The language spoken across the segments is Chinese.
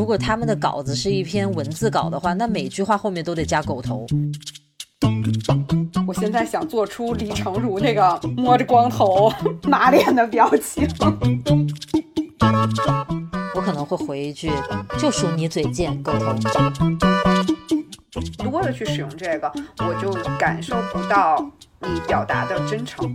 如果他们的稿子是一篇文字稿的话，那每句话后面都得加狗头。我现在想做出李成儒那个摸着光头 马脸的表情。我可能会回一句：“就属你嘴贱，狗头。”多的去使用这个，我就感受不到你表达的真诚。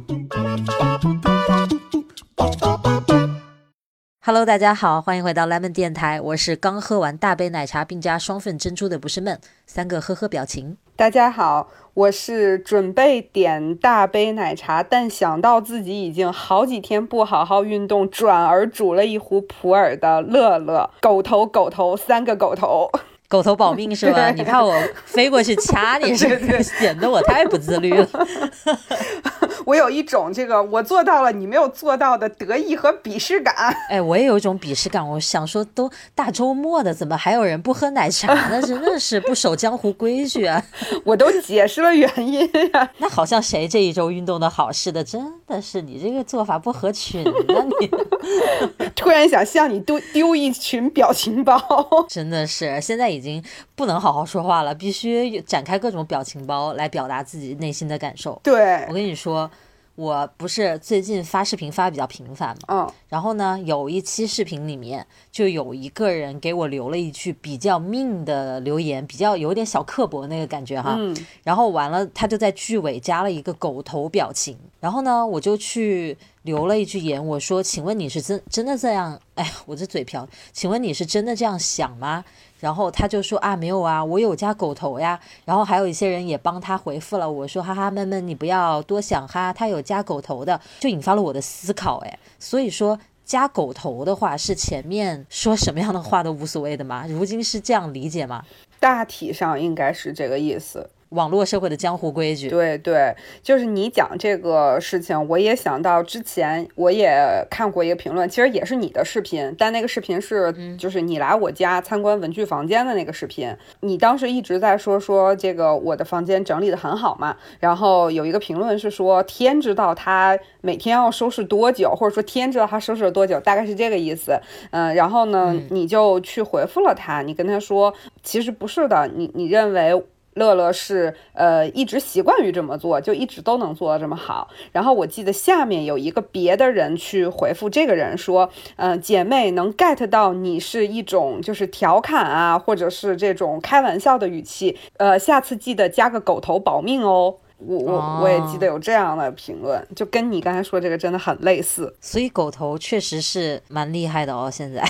Hello，大家好，欢迎回到 Lemon 电台，我是刚喝完大杯奶茶并加双份珍珠的不是闷，三个呵呵表情。大家好，我是准备点大杯奶茶，但想到自己已经好几天不好好运动，转而煮了一壶普洱的乐乐。狗头狗头，三个狗头。狗头保命是吧？你怕我飞过去掐你，是不是显得我太不自律了？我有一种这个我做到了你没有做到的得意和鄙视感。哎，我也有一种鄙视感。我想说，都大周末的，怎么还有人不喝奶茶呢？真的是不守江湖规矩啊！我都解释了原因呀。那好像谁这一周运动的好似的，真的是你这个做法不合群啊！你突然想向你丢丢一群表情包，真的是现在已经不能好好说话了，必须展开各种表情包来表达自己内心的感受。对我跟你说。我不是最近发视频发的比较频繁嘛，嗯，然后呢，有一期视频里面就有一个人给我留了一句比较命的留言，比较有点小刻薄那个感觉哈，嗯，然后完了他就在句尾加了一个狗头表情，然后呢，我就去留了一句言，我说，请问你是真真的这样？哎，我这嘴瓢，请问你是真的这样想吗？然后他就说啊，没有啊，我有加狗头呀。然后还有一些人也帮他回复了，我说哈哈，闷闷，你不要多想哈，他有加狗头的，就引发了我的思考。哎，所以说加狗头的话，是前面说什么样的话都无所谓的吗？如今是这样理解吗？大体上应该是这个意思。网络社会的江湖规矩，对对，就是你讲这个事情，我也想到之前我也看过一个评论，其实也是你的视频，但那个视频是就是你来我家参观文具房间的那个视频，你当时一直在说说这个我的房间整理的很好嘛，然后有一个评论是说天知道他每天要收拾多久，或者说天知道他收拾了多久，大概是这个意思，嗯，然后呢，你就去回复了他，你跟他说其实不是的，你你认为。乐乐是呃一直习惯于这么做，就一直都能做得这么好。然后我记得下面有一个别的人去回复这个人说，嗯，姐妹能 get 到你是一种就是调侃啊，或者是这种开玩笑的语气，呃，下次记得加个狗头保命哦。我我我也记得有这样的评论，就跟你刚才说这个真的很类似。所以狗头确实是蛮厉害的哦，现在。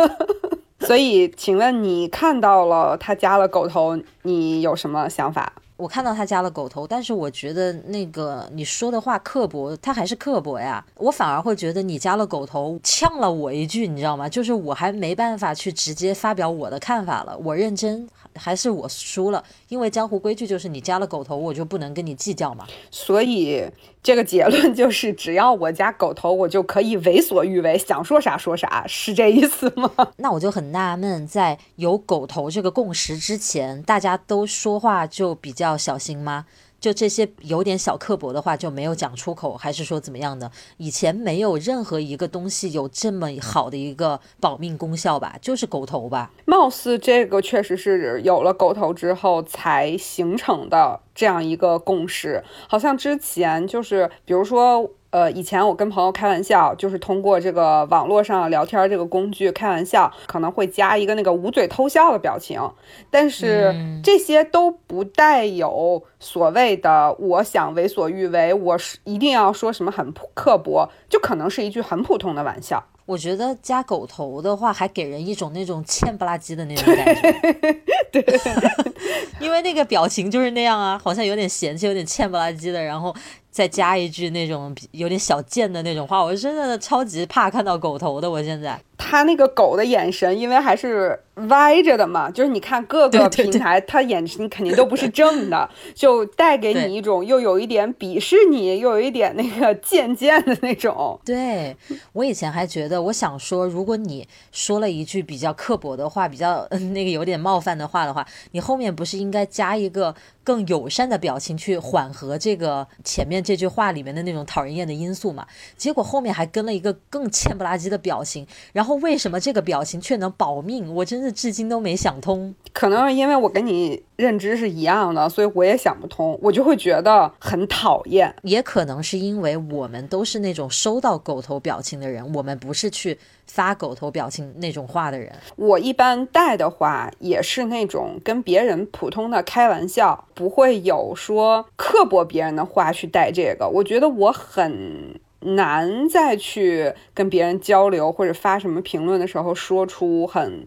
所以，请问你看到了他加了狗头，你有什么想法？我看到他加了狗头，但是我觉得那个你说的话刻薄，他还是刻薄呀。我反而会觉得你加了狗头，呛了我一句，你知道吗？就是我还没办法去直接发表我的看法了。我认真，还是我输了？因为江湖规矩就是你加了狗头，我就不能跟你计较嘛。所以。这个结论就是，只要我加狗头，我就可以为所欲为，想说啥说啥，是这意思吗？那我就很纳闷，在有狗头这个共识之前，大家都说话就比较小心吗？就这些有点小刻薄的话就没有讲出口，还是说怎么样的？以前没有任何一个东西有这么好的一个保命功效吧？就是狗头吧？貌似这个确实是有了狗头之后才形成的这样一个共识，好像之前就是比如说。呃，以前我跟朋友开玩笑，就是通过这个网络上聊天这个工具开玩笑，可能会加一个那个捂嘴偷笑的表情，但是这些都不带有所谓的我想为所欲为，我是一定要说什么很刻薄，就可能是一句很普通的玩笑。我觉得加狗头的话，还给人一种那种欠不拉几的那种 感觉，对，因为那个表情就是那样啊，好像有点嫌弃，有点欠不拉几的，然后。再加一句那种有点小贱的那种话，我真的超级怕看到狗头的。我现在他那个狗的眼神，因为还是歪着的嘛，就是你看各个平台，他眼神肯定都不是正的，就带给你一种又有一点鄙视你，又有一点那个贱贱的那种。对我以前还觉得，我想说，如果你说了一句比较刻薄的话，比较那个有点冒犯的话的话，你后面不是应该加一个？更友善的表情去缓和这个前面这句话里面的那种讨人厌的因素嘛？结果后面还跟了一个更欠不拉几的表情，然后为什么这个表情却能保命？我真是至今都没想通。可能是因为我跟你认知是一样的，所以我也想不通，我就会觉得很讨厌。也可能是因为我们都是那种收到狗头表情的人，我们不是去发狗头表情那种话的人。我一般带的话也是那种跟别人普通的开玩笑，不会有说刻薄别人的话去带这个。我觉得我很。难再去跟别人交流或者发什么评论的时候说出很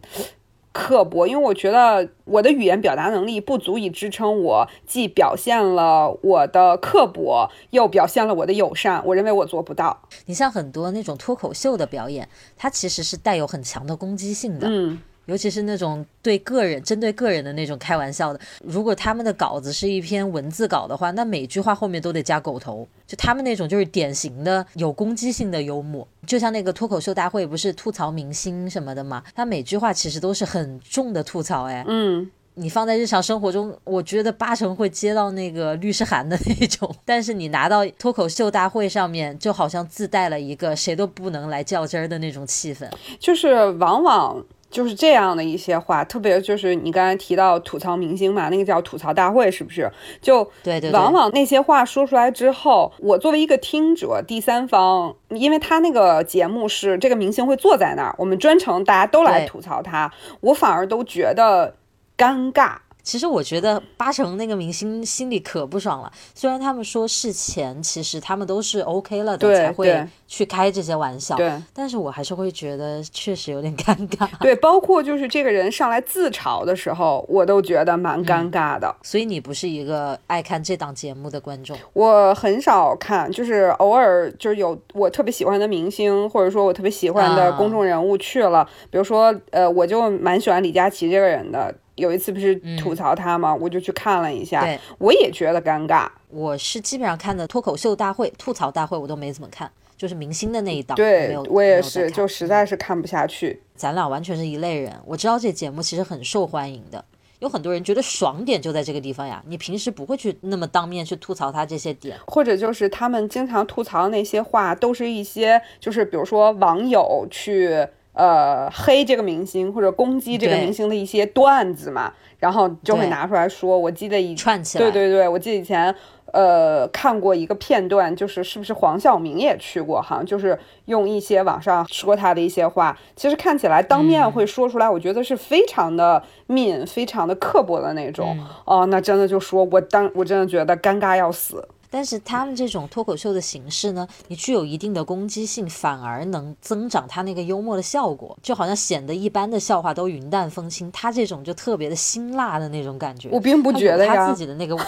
刻薄，因为我觉得我的语言表达能力不足以支撑我既表现了我的刻薄，又表现了我的友善。我认为我做不到。你像很多那种脱口秀的表演，它其实是带有很强的攻击性的。嗯。尤其是那种对个人、针对个人的那种开玩笑的，如果他们的稿子是一篇文字稿的话，那每句话后面都得加狗头。就他们那种就是典型的有攻击性的幽默，就像那个脱口秀大会不是吐槽明星什么的嘛，他每句话其实都是很重的吐槽。哎，嗯，你放在日常生活中，我觉得八成会接到那个律师函的那种，但是你拿到脱口秀大会上面，就好像自带了一个谁都不能来较真儿的那种气氛，就是往往。就是这样的一些话，特别就是你刚才提到吐槽明星嘛，那个叫吐槽大会，是不是？就对对，往往那些话说出来之后，我作为一个听者、第三方，因为他那个节目是这个明星会坐在那儿，我们专程大家都来吐槽他，我反而都觉得尴尬。其实我觉得八成那个明星心里可不爽了。虽然他们说事前其实他们都是 OK 了的，才会去开这些玩笑。对，但是我还是会觉得确实有点尴尬。对，包括就是这个人上来自嘲的时候，我都觉得蛮尴尬的。所以你不是一个爱看这档节目的观众？我很少看，就是偶尔就是有我特别喜欢的明星，或者说我特别喜欢的公众人物去了，比如说呃，我就蛮喜欢李佳琦这个人的。有一次不是吐槽他吗？我就去看了一下，我也觉得尴尬。我是基本上看的脱口秀大会、吐槽大会，我都没怎么看，就是明星的那一档。对，我也是，就实在是看不下去。咱俩完全是一类人。我知道这节目其实很受欢迎的，有很多人觉得爽点就在这个地方呀。你平时不会去那么当面去吐槽他这些点，或者就是他们经常吐槽那些话，都是一些就是比如说网友去。呃，黑这个明星或者攻击这个明星的一些段子嘛，然后就会拿出来说。我记得以串起来，对对对，我记得以前呃看过一个片段，就是是不是黄晓明也去过？好像就是用一些网上说他的一些话，其实看起来当面会说出来，我觉得是非常的 mean，非常的刻薄的那种。哦，那真的就说我当我真的觉得尴尬要死。但是他们这种脱口秀的形式呢，你具有一定的攻击性，反而能增长他那个幽默的效果，就好像显得一般的笑话都云淡风轻，他这种就特别的辛辣的那种感觉。我并不觉得呀，他自己的那个，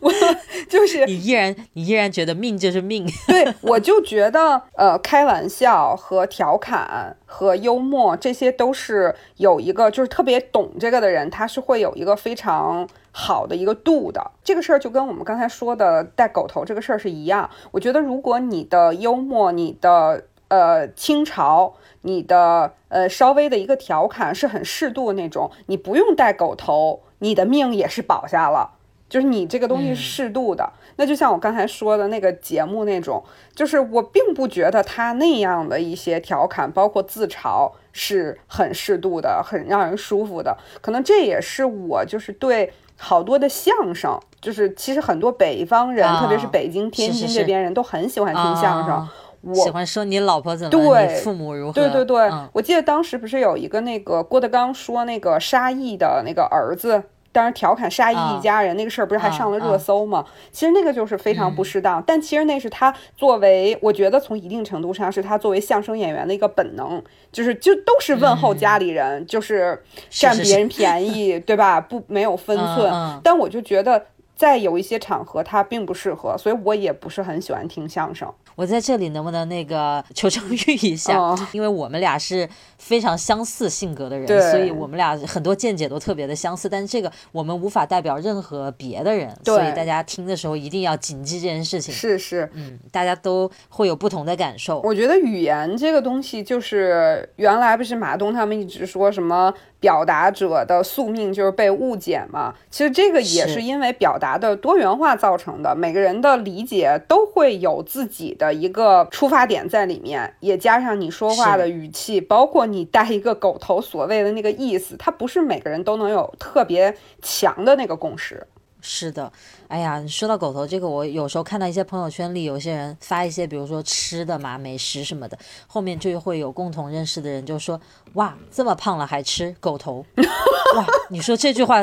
我 就是你依然你依然觉得命就是命。对，我就觉得呃，开玩笑和调侃和幽默这些都是有一个，就是特别懂这个的人，他是会有一个非常。好的一个度的这个事儿，就跟我们刚才说的带狗头这个事儿是一样。我觉得，如果你的幽默、你的呃轻嘲、你的呃稍微的一个调侃是很适度的那种，你不用带狗头，你的命也是保下了。就是你这个东西适度的。那就像我刚才说的那个节目那种，就是我并不觉得他那样的一些调侃，包括自嘲，是很适度的，很让人舒服的。可能这也是我就是对。好多的相声，就是其实很多北方人，特别是北京、天津这边人都很喜欢听相声。我喜欢说你老婆怎么，对父母如何？对对对，我记得当时不是有一个那个郭德纲说那个沙溢的那个儿子。当然，调侃沙溢一家人那个事儿不是还上了热搜吗？其实那个就是非常不适当。但其实那是他作为，我觉得从一定程度上是他作为相声演员的一个本能，就是就都是问候家里人，就是占别人便宜，对吧？不没有分寸。但我就觉得在有一些场合他并不适合，所以我也不是很喜欢听相声。我在这里能不能那个求证欲一下？因为我们俩是非常相似性格的人，所以我们俩很多见解都特别的相似。但是这个我们无法代表任何别的人，所以大家听的时候一定要谨记这件事情。是是，嗯，大家都会有不同的感受。我觉得语言这个东西，就是原来不是马东他们一直说什么。表达者的宿命就是被误解嘛。其实这个也是因为表达的多元化造成的，每个人的理解都会有自己的一个出发点在里面，也加上你说话的语气，包括你带一个狗头所谓的那个意思，它不是每个人都能有特别强的那个共识。是的，哎呀，说到狗头这个，我有时候看到一些朋友圈里有些人发一些，比如说吃的嘛、美食什么的，后面就会有共同认识的人就说：“哇，这么胖了还吃狗头？” 哇，你说这句话，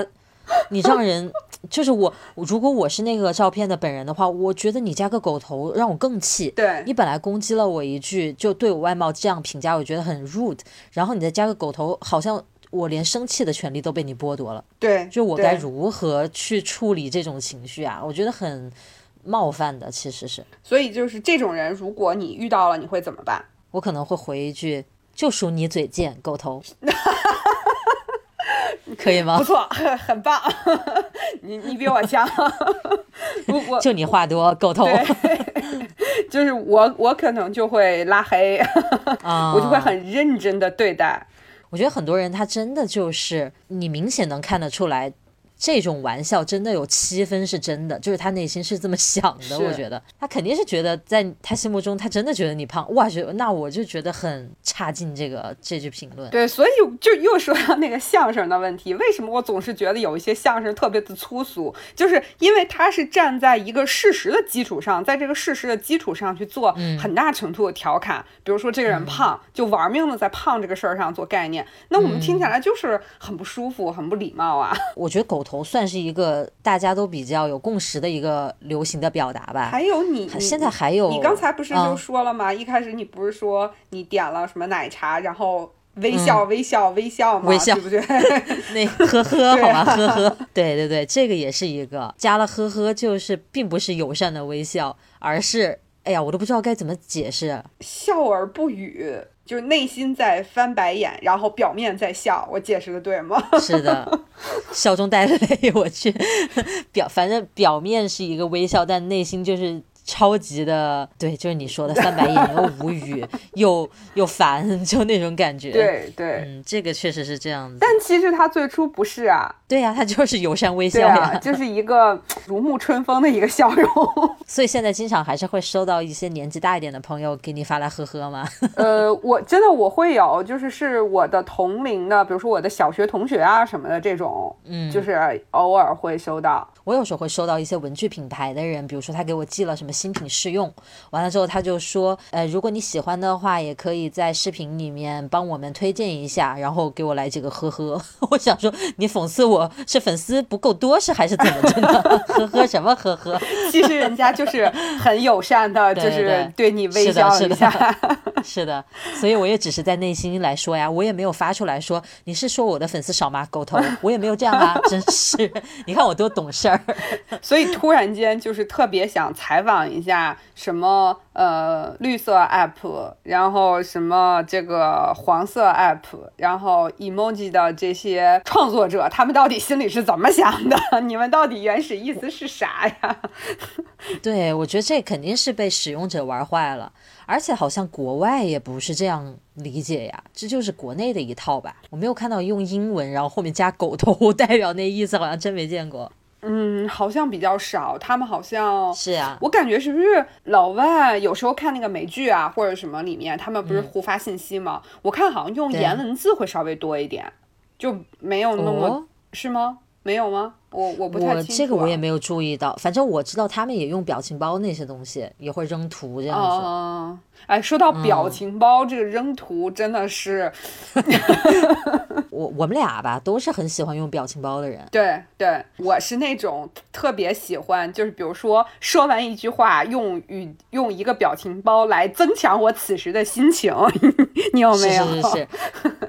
你让人就是我，如果我是那个照片的本人的话，我觉得你加个狗头让我更气。对你本来攻击了我一句，就对我外貌这样评价，我觉得很 rude，然后你再加个狗头，好像。我连生气的权利都被你剥夺了，对，就我该如何去处理这种情绪啊？我觉得很冒犯的，其实是。所以就是这种人，如果你遇到了，你会怎么办？我可能会回一句：“就属你嘴贱，狗头。”可以吗？不错，很棒。你你比我强。我就你话多，狗头。就是我，我可能就会拉黑，我就会很认真的对待。我觉得很多人他真的就是你明显能看得出来。这种玩笑真的有七分是真的，就是他内心是这么想的。我觉得他肯定是觉得，在他心目中，他真的觉得你胖。哇，觉那我就觉得很差劲。这个这句评论，对，所以就又说到那个相声的问题。为什么我总是觉得有一些相声特别的粗俗？就是因为他是站在一个事实的基础上，在这个事实的基础上去做很大程度的调侃。比如说这个人胖，就玩命的在胖这个事儿上做概念。那我们听起来就是很不舒服，很不礼貌啊。我觉得狗。头算是一个大家都比较有共识的一个流行的表达吧。还有你，现在还有你刚才不是就说了吗？一开始你不是说你点了什么奶茶，然后微笑微笑微笑吗？微笑对不对？那呵呵好吗？呵呵，对对对，这个也是一个加了呵呵，就是并不是友善的微笑，而是哎呀，我都不知道该怎么解释，笑而不语。就是内心在翻白眼，然后表面在笑，我解释的对吗？是的，笑中带泪。我去，表反正表面是一个微笑，但内心就是。超级的，对，就是你说的翻白眼又无语 又又烦，就那种感觉。对对，嗯，这个确实是这样子。但其实他最初不是啊。对呀，他就是友善微笑呀，就是一个 如沐春风的一个笑容。所以现在经常还是会收到一些年纪大一点的朋友给你发来呵呵吗？呃，我真的我会有，就是是我的同龄的，比如说我的小学同学啊什么的这种，嗯，就是偶尔会收到。我有时候会收到一些文具品牌的人，比如说他给我寄了什么新品试用，完了之后他就说，呃，如果你喜欢的话，也可以在视频里面帮我们推荐一下，然后给我来几个呵呵。我想说，你讽刺我是粉丝不够多是还是怎么着的？呵呵什么呵呵？其实人家就是很友善的，就是对你微笑一下。是的，所以我也只是在内心来说呀，我也没有发出来说你是说我的粉丝少吗？狗头，我也没有这样啊，真是，你看我多懂事儿。所以突然间就是特别想采访一下什么呃绿色 app，然后什么这个黄色 app，然后 emoji 的这些创作者，他们到底心里是怎么想的？你们到底原始意思是啥呀？对，我觉得这肯定是被使用者玩坏了，而且好像国外也不是这样理解呀，这就是国内的一套吧？我没有看到用英文然后后面加狗头 代表那意思，好像真没见过。嗯，好像比较少。他们好像是啊，我感觉是不是老外有时候看那个美剧啊，或者什么里面，他们不是互发信息吗？我看好像用颜文字会稍微多一点，就没有那么是吗？没有吗？我我不太清楚。我这个我也没有注意到，反正我知道他们也用表情包那些东西，也会扔图这样子。哎，说到表情包，这个扔图真的是，我我们俩吧都是很喜欢用表情包的人。对对，我是那种特别喜欢，就是比如说说完一句话，用语用一个表情包来增强我此时的心情。你有没有？是是是，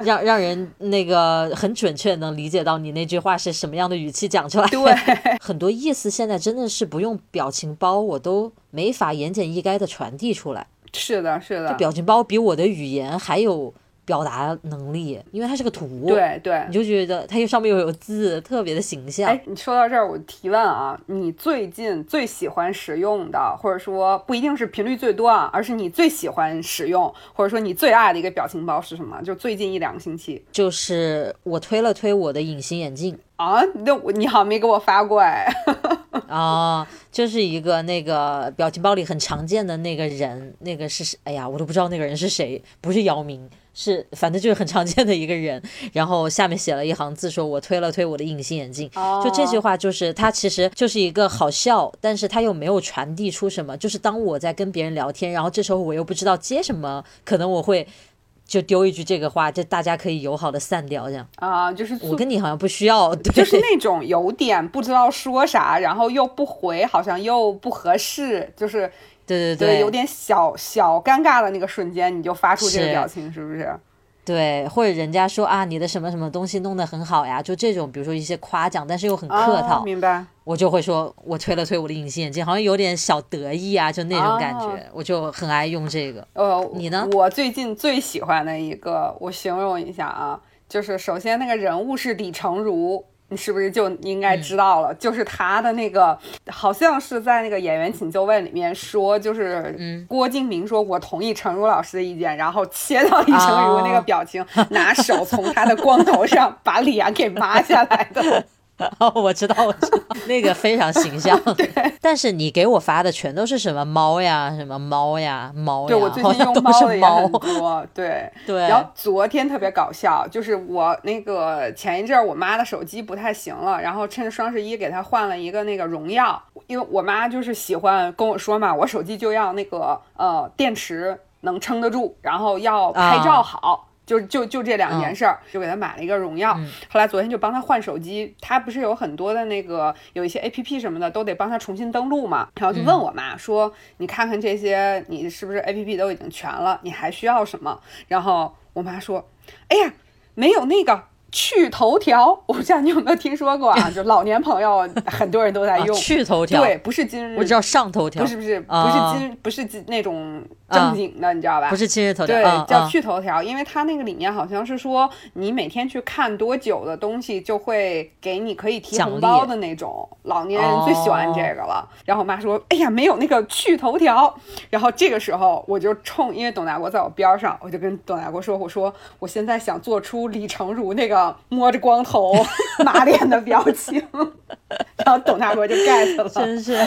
让让人那个很准确能理解到你那句话是什么样的语气讲出来。对，很多意思现在真的是不用表情包，我都没法言简意赅的传递出来。是的，是的，这表情包比我的语言还有表达能力，因为它是个图，对对，你就觉得它又上面又有字，特别的形象。哎，你说到这儿，我提问啊，你最近最喜欢使用的，或者说不一定是频率最多啊，而是你最喜欢使用，或者说你最爱的一个表情包是什么？就最近一两个星期，就是我推了推我的隐形眼镜啊，那我你好像没给我发过哎。啊，就是一个那个表情包里很常见的那个人，那个是哎呀，我都不知道那个人是谁，不是姚明，是反正就是很常见的一个人。然后下面写了一行字，说我推了推我的隐形眼镜。就这句话，就是他其实就是一个好笑，但是他又没有传递出什么。就是当我在跟别人聊天，然后这时候我又不知道接什么，可能我会。就丢一句这个话，就大家可以友好的散掉，这样啊，就是我跟你好像不需要，就是那种有点不知道说啥，然后又不回，好像又不合适，就是对对对，有点小小尴尬的那个瞬间，你就发出这个表情，是不是？对，或者人家说啊，你的什么什么东西弄得很好呀，就这种，比如说一些夸奖，但是又很客套，明白？我就会说，我推了推我的隐形眼镜，好像有点小得意啊，就那种感觉，我就很爱用这个。呃，你呢？我最近最喜欢的一个，我形容一下啊，就是首先那个人物是李成儒。你是不是就应该知道了？就是他的那个，好像是在那个演员请就位里面说，就是郭敬明说：“我同意陈如老师的意见。”然后切到李成儒那个表情，拿手从他的光头上把脸给抹下来的。哦，我知道，我知道，那个非常形象。对，但是你给我发的全都是什么猫呀，什么猫呀，猫呀，对我最近用猫的也很多。对对。然后昨天特别搞笑，就是我那个前一阵儿我妈的手机不太行了，然后趁着双十一给她换了一个那个荣耀，因为我妈就是喜欢跟我说嘛，我手机就要那个呃电池能撑得住，然后要拍照好。就就就这两件事儿，就给他买了一个荣耀。后来昨天就帮他换手机，他不是有很多的那个有一些 A P P 什么的都得帮他重新登录嘛。然后就问我妈说：“你看看这些，你是不是 A P P 都已经全了？你还需要什么？”然后我妈说：“哎呀，没有那个。”趣头条，我不知道你有没有听说过啊？就老年朋友很多人都在用趣头条，对，不是今日，我知道上头条，不是不是不是今不是今那种正经的，你知道吧？不是今日头条，对，叫趣头条，因为它那个里面好像是说你每天去看多久的东西，就会给你可以提红包的那种。老年人最喜欢这个了。然后我妈说：“哎呀，没有那个趣头条。”然后这个时候我就冲，因为董大国在我边上，我就跟董大国说：“我说我现在想做出李成儒那个。”摸着光头 马脸的表情，然后董大国就 get 了，真是，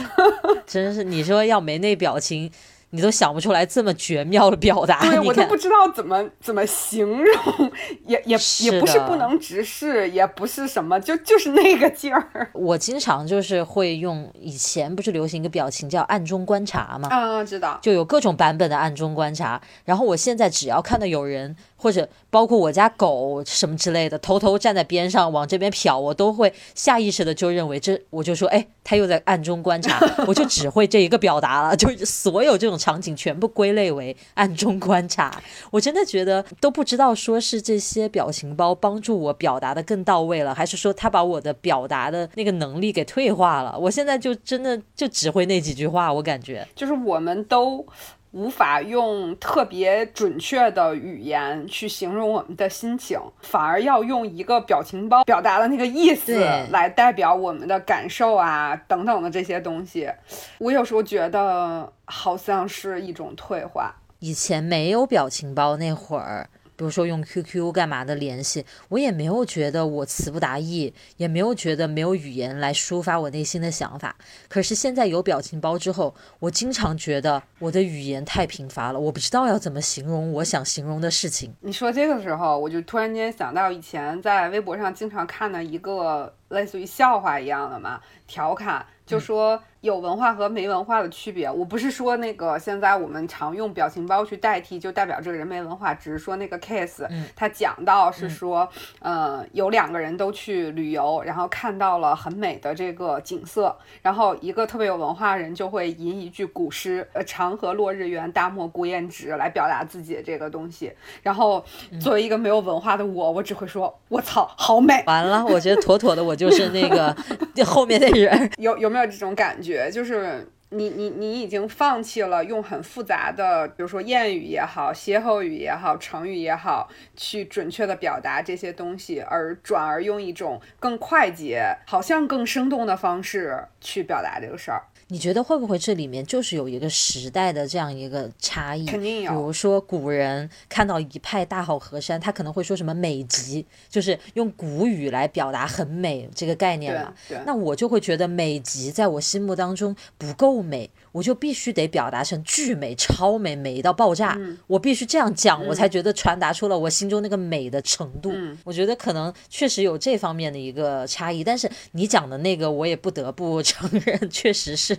真是，你说要没那表情。你都想不出来这么绝妙的表达，对我都不知道怎么怎么形容，也也也不是不能直视，也不是什么，就就是那个劲儿。我经常就是会用，以前不是流行一个表情叫暗中观察嘛？啊，知道，就有各种版本的暗中观察。然后我现在只要看到有人，或者包括我家狗什么之类的，偷偷站在边上往这边瞟，我都会下意识的就认为这，我就说，哎，他又在暗中观察，我就只会这一个表达了，就所有这种。场景全部归类为暗中观察，我真的觉得都不知道说是这些表情包帮助我表达的更到位了，还是说他把我的表达的那个能力给退化了。我现在就真的就只会那几句话，我感觉就是我们都。无法用特别准确的语言去形容我们的心情，反而要用一个表情包表达的那个意思来代表我们的感受啊，等等的这些东西。我有时候觉得好像是一种退化。以前没有表情包那会儿。比如说用 QQ 干嘛的联系，我也没有觉得我词不达意，也没有觉得没有语言来抒发我内心的想法。可是现在有表情包之后，我经常觉得我的语言太贫乏了，我不知道要怎么形容我想形容的事情。你说这个时候，我就突然间想到以前在微博上经常看的一个类似于笑话一样的嘛，调侃，就说。有文化和没文化的区别，我不是说那个现在我们常用表情包去代替，就代表这个人没文化，只是说那个 case，他讲到是说，呃，有两个人都去旅游，然后看到了很美的这个景色，然后一个特别有文化的人就会吟一句古诗，呃，长河落日圆，大漠孤烟直，来表达自己的这个东西。然后作为一个没有文化的我，我只会说，我操，好美。完了，我觉得妥妥的，我就是那个 后面那人。有有没有这种感觉？就是你你你已经放弃了用很复杂的，比如说谚语也好、歇后语也好、成语也好，去准确的表达这些东西，而转而用一种更快捷、好像更生动的方式去表达这个事儿。你觉得会不会这里面就是有一个时代的这样一个差异？肯定有。比如说古人看到一派大好河山，他可能会说什么美极，就是用古语来表达很美这个概念嘛。那我就会觉得美极在我心目当中不够美。我就必须得表达成巨美、超美、美到爆炸，我必须这样讲，我才觉得传达出了我心中那个美的程度。我觉得可能确实有这方面的一个差异，但是你讲的那个，我也不得不 承认，确实是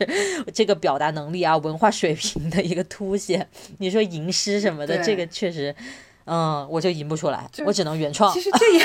这个表达能力啊、文化水平的一个凸显。你说吟诗什么的，这个确实，嗯，我就吟不出来，我只能原创。其实这也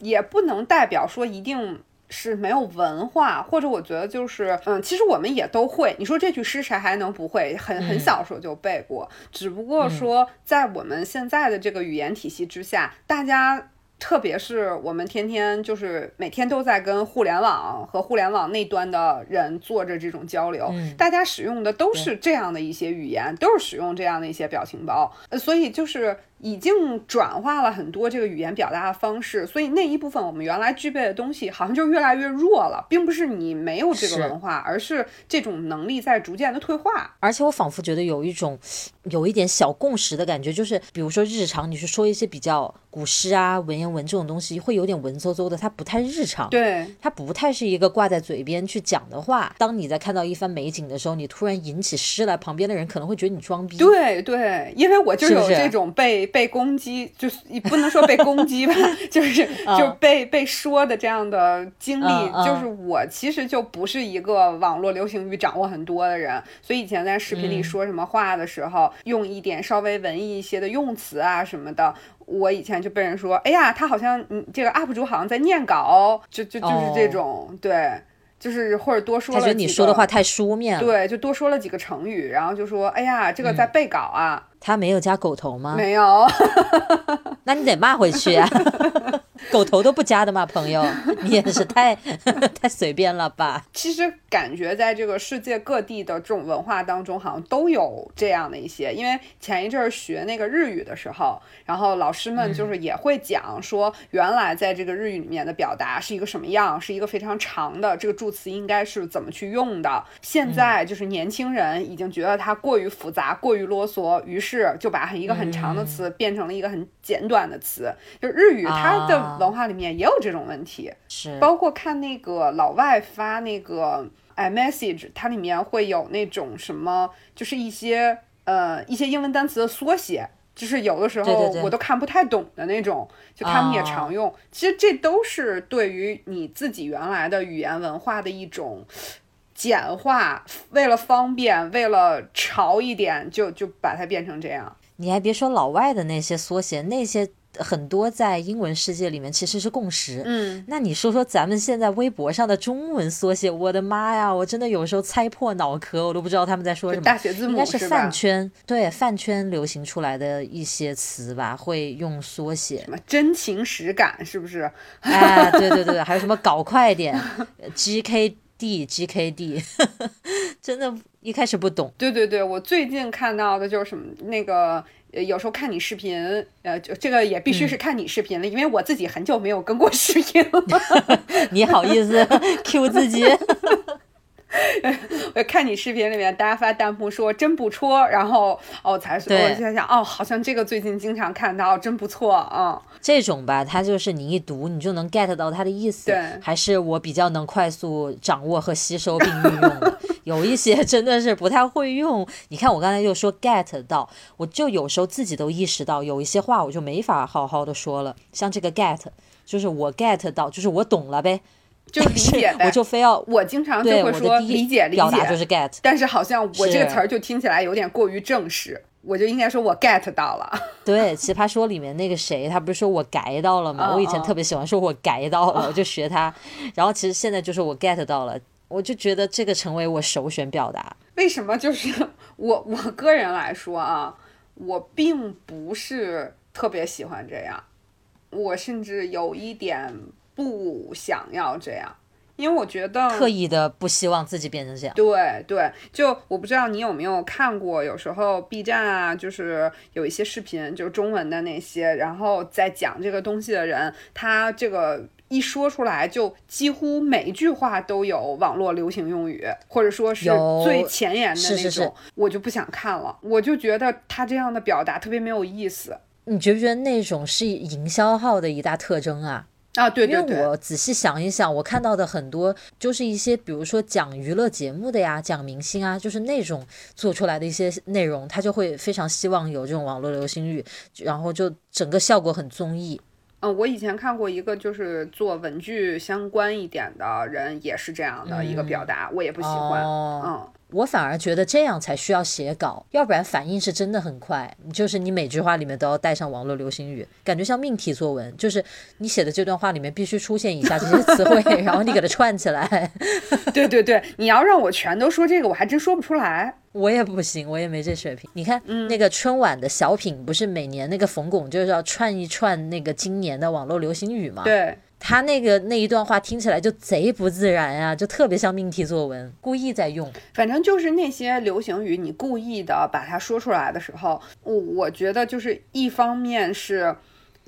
也不能代表说一定。是没有文化，或者我觉得就是，嗯，其实我们也都会。你说这句诗谁还能不会？很很小时候就背过，只不过说在我们现在的这个语言体系之下，大家。特别是我们天天就是每天都在跟互联网和互联网那端的人做着这种交流，大家使用的都是这样的一些语言，都是使用这样的一些表情包，呃，所以就是已经转化了很多这个语言表达的方式，所以那一部分我们原来具备的东西好像就越来越弱了，并不是你没有这个文化，而是这种能力在逐渐的退化。而且我仿佛觉得 有一种有一点小共识的感觉，就是比如说日常你去说一些比较。古诗啊，文言文这种东西会有点文绉绉的，它不太日常，对，它不太是一个挂在嘴边去讲的话。当你在看到一番美景的时候，你突然吟起诗来，旁边的人可能会觉得你装逼。对对，因为我就有这种被被攻击，就是也不能说被攻击吧，就是就被被说的这样的经历。就是我其实就不是一个网络流行语掌握很多的人，所以以前在视频里说什么话的时候，用一点稍微文艺一些的用词啊什么的。我以前就被人说，哎呀，他好像，嗯，这个 UP 主好像在念稿，就就就是这种，对，就是或者多说了。他觉得你说的话太书面了。对，就多说了几个成语，然后就说，哎呀，这个在背稿啊。他没有加狗头吗？没有。那你得骂回去啊。狗头都不加的吗，朋友？你也是太 太随便了吧？其实感觉在这个世界各地的这种文化当中，好像都有这样的一些。因为前一阵儿学那个日语的时候，然后老师们就是也会讲说，原来在这个日语里面的表达是一个什么样，是一个非常长的这个助词应该是怎么去用的。现在就是年轻人已经觉得它过于复杂、过于啰嗦，于是就把很一个很长的词变成了一个很简短的词。就日语它的。文化里面也有这种问题，是包括看那个老外发那个 iMessage，它里面会有那种什么，就是一些呃一些英文单词的缩写，就是有的时候我都看不太懂的那种，就他们也常用。其实这都是对于你自己原来的语言文化的一种简化，为了方便，为了潮一点，就就把它变成这样。你还别说老外的那些缩写，那些。很多在英文世界里面其实是共识，嗯，那你说说咱们现在微博上的中文缩写，我的妈呀，我真的有时候猜破脑壳，我都不知道他们在说什么。大写字母应该是饭圈，对饭圈流行出来的一些词吧，会用缩写。什么真情实感是不是？哎，对对对，还有什么搞快点，GKD GKD，真的，一开始不懂。对对对，我最近看到的就是什么那个。呃，有时候看你视频，呃，就这个也必须是看你视频了，因为我自己很久没有跟过视频了。你好意思 Q 自己？我看你视频里面大家发弹幕说真不错，然后哦才说，我就在想哦，好像这个最近经常看到，真不错啊。这种吧，它就是你一读你就能 get 到它的意思，对，还是我比较能快速掌握和吸收并运用。有一些真的是不太会用。你看我刚才又说 get 到，我就有时候自己都意识到有一些话我就没法好好的说了，像这个 get，就是我 get 到，就是我懂了呗。就理解 呗，我就非要我经常就会说理解理解，就是 get。但是好像我这个词儿就听起来有点过于正式，我就应该说我 get 到了。对，奇葩说里面那个谁，他不是说我 get 到了吗？我以前特别喜欢说我 get 到了，我就学他。然后其实现在就是我 get 到了，我就觉得这个成为我首选表达。为什么？就是我我个人来说啊，我并不是特别喜欢这样，我甚至有一点。不想要这样，因为我觉得刻意的不希望自己变成这样。对对，就我不知道你有没有看过，有时候 B 站啊，就是有一些视频，就是中文的那些，然后在讲这个东西的人，他这个。一说出来，就几乎每一句话都有网络流行用语，或者说是最前沿的那种，我就不想看了。我就觉得他这样的表达特别没有意思。你觉不觉得那种是营销号的一大特征啊？啊，对对对。因为我仔细想一想，我看到的很多就是一些，比如说讲娱乐节目的呀，讲明星啊，就是那种做出来的一些内容，他就会非常希望有这种网络流行语，然后就整个效果很综艺。嗯，我以前看过一个，就是做文具相关一点的人，也是这样的一个表达，我也不喜欢。嗯。我反而觉得这样才需要写稿，要不然反应是真的很快。就是你每句话里面都要带上网络流行语，感觉像命题作文。就是你写的这段话里面必须出现以下这些词汇，然后你给它串起来。对对对，你要让我全都说这个，我还真说不出来。我也不行，我也没这水平。你看那个春晚的小品，不是每年那个冯巩就是要串一串那个今年的网络流行语吗？对。他那个那一段话听起来就贼不自然呀，就特别像命题作文，故意在用。反正就是那些流行语，你故意的把它说出来的时候，我我觉得就是一方面是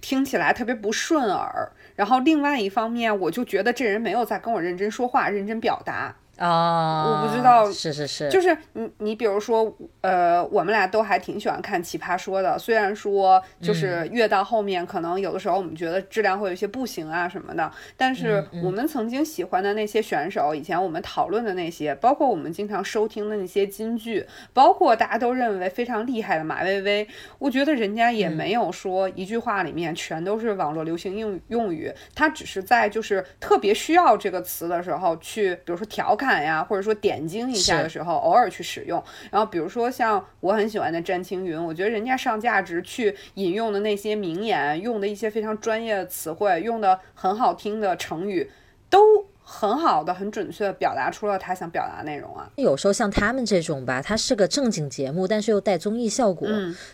听起来特别不顺耳，然后另外一方面我就觉得这人没有在跟我认真说话，认真表达。啊，我不知道，是是是，就是你你比如说，呃，我们俩都还挺喜欢看《奇葩说》的，虽然说就是越到后面，可能有的时候我们觉得质量会有一些不行啊什么的，但是我们曾经喜欢的那些选手，以前我们讨论的那些，包括我们经常收听的那些金句，包括大家都认为非常厉害的马薇薇，我觉得人家也没有说一句话里面全都是网络流行用用语，他只是在就是特别需要这个词的时候去，比如说调侃。呀，或者说点睛一下的时候，偶尔去使用。然后比如说像我很喜欢的詹青云，我觉得人家上价值去引用的那些名言，用的一些非常专业的词汇，用的很好听的成语，都很好的、很准确的表达出了他想表达的内容啊。有时候像他们这种吧，它是个正经节目，但是又带综艺效果，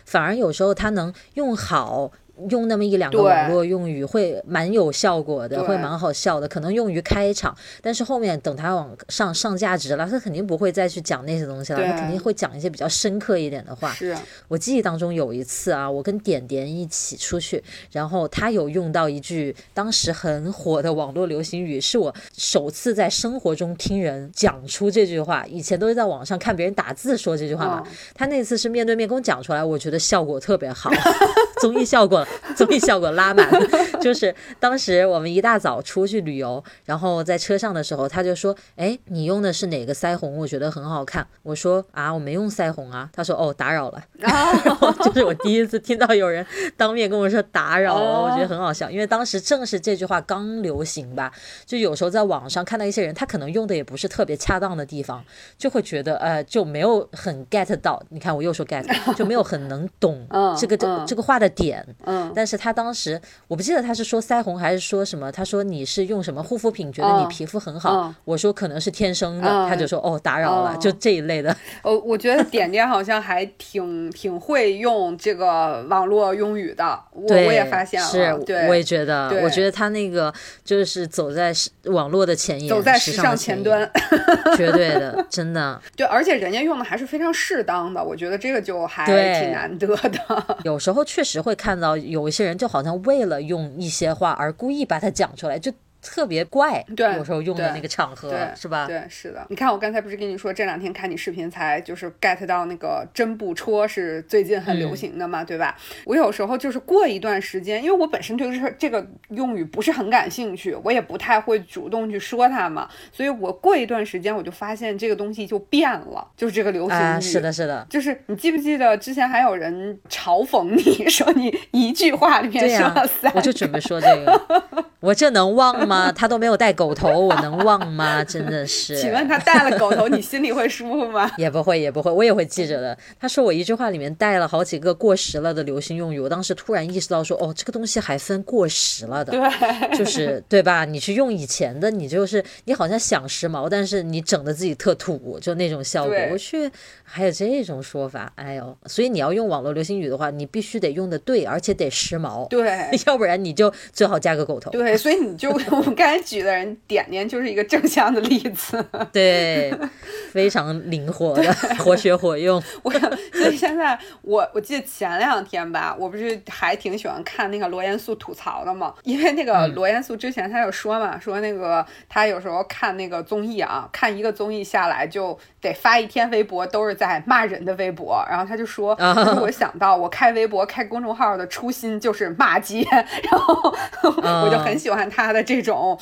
反而有时候他能用好。用那么一两个网络用语会蛮有效果的，会蛮好笑的，可能用于开场，但是后面等他往上上价值了，他肯定不会再去讲那些东西了，他肯定会讲一些比较深刻一点的话。是。我记忆当中有一次啊，我跟点点一起出去，然后他有用到一句当时很火的网络流行语，是我首次在生活中听人讲出这句话，以前都是在网上看别人打字说这句话嘛，他那次是面对面跟我讲出来，我觉得效果特别好，综艺效果。综艺效果拉满，就是当时我们一大早出去旅游，然后在车上的时候，他就说：“哎，你用的是哪个腮红？我觉得很好看。”我说：“啊，我没用腮红啊。”他说：“哦，打扰了。” 然后就是我第一次听到有人当面跟我说打扰了，我觉得很好笑，因为当时正是这句话刚流行吧。就有时候在网上看到一些人，他可能用的也不是特别恰当的地方，就会觉得呃就没有很 get 到。你看我又说 get，就没有很能懂这个这这个话的点。嗯，但是他当时我不记得他是说腮红还是说什么，他说你是用什么护肤品，觉得你皮肤很好。我说可能是天生的，他就说哦打扰了，就这一类的。哦，我觉得点点好像还挺挺会用这个网络用语的，我我也发现了，是，我也觉得，我觉得他那个就是走在网络的前沿，走在时尚前端，绝对的，真的。对，而且人家用的还是非常适当的，我觉得这个就还挺难得的。有时候确实会看到有一些。人就好像为了用一些话而故意把它讲出来，就。特别怪，对，有时候用的那个场合，是吧？对，是的。你看，我刚才不是跟你说，这两天看你视频才就是 get 到那个真不戳是最近很流行的嘛，对吧？我有时候就是过一段时间，因为我本身对这这个用语不是很感兴趣，我也不太会主动去说它嘛，所以我过一段时间我就发现这个东西就变了，就是这个流行语。是的，是的。就是你记不记得之前还有人嘲讽你 说你一句话里面说了三，我就准备说这个，我这能忘吗？吗？他都没有带狗头，我能忘吗？真的是。请问他带了狗头，你心里会舒服吗？也不会，也不会，我也会记着的。他说我一句话里面带了好几个过时了的流行用语，我当时突然意识到说，哦，这个东西还分过时了的，对，就是对吧？你去用以前的，你就是你好像想时髦，但是你整的自己特土，就那种效果。我去，还有这种说法，哎呦，所以你要用网络流行语的话，你必须得用的对，而且得时髦，对，要不然你就最好加个狗头。对，所以你就。我们刚才举的人点点就是一个正向的例子，对，非常灵活的，活学活用。我所以现在我我记得前两天吧，我不是还挺喜欢看那个罗严素吐槽的嘛，因为那个罗严素之前他有说嘛，说那个他有时候看那个综艺啊，看一个综艺下来就得发一天微博都是在骂人的微博，然后他就说，我想到我开微博开公众号的初心就是骂街，然后 我就很喜欢他的这种。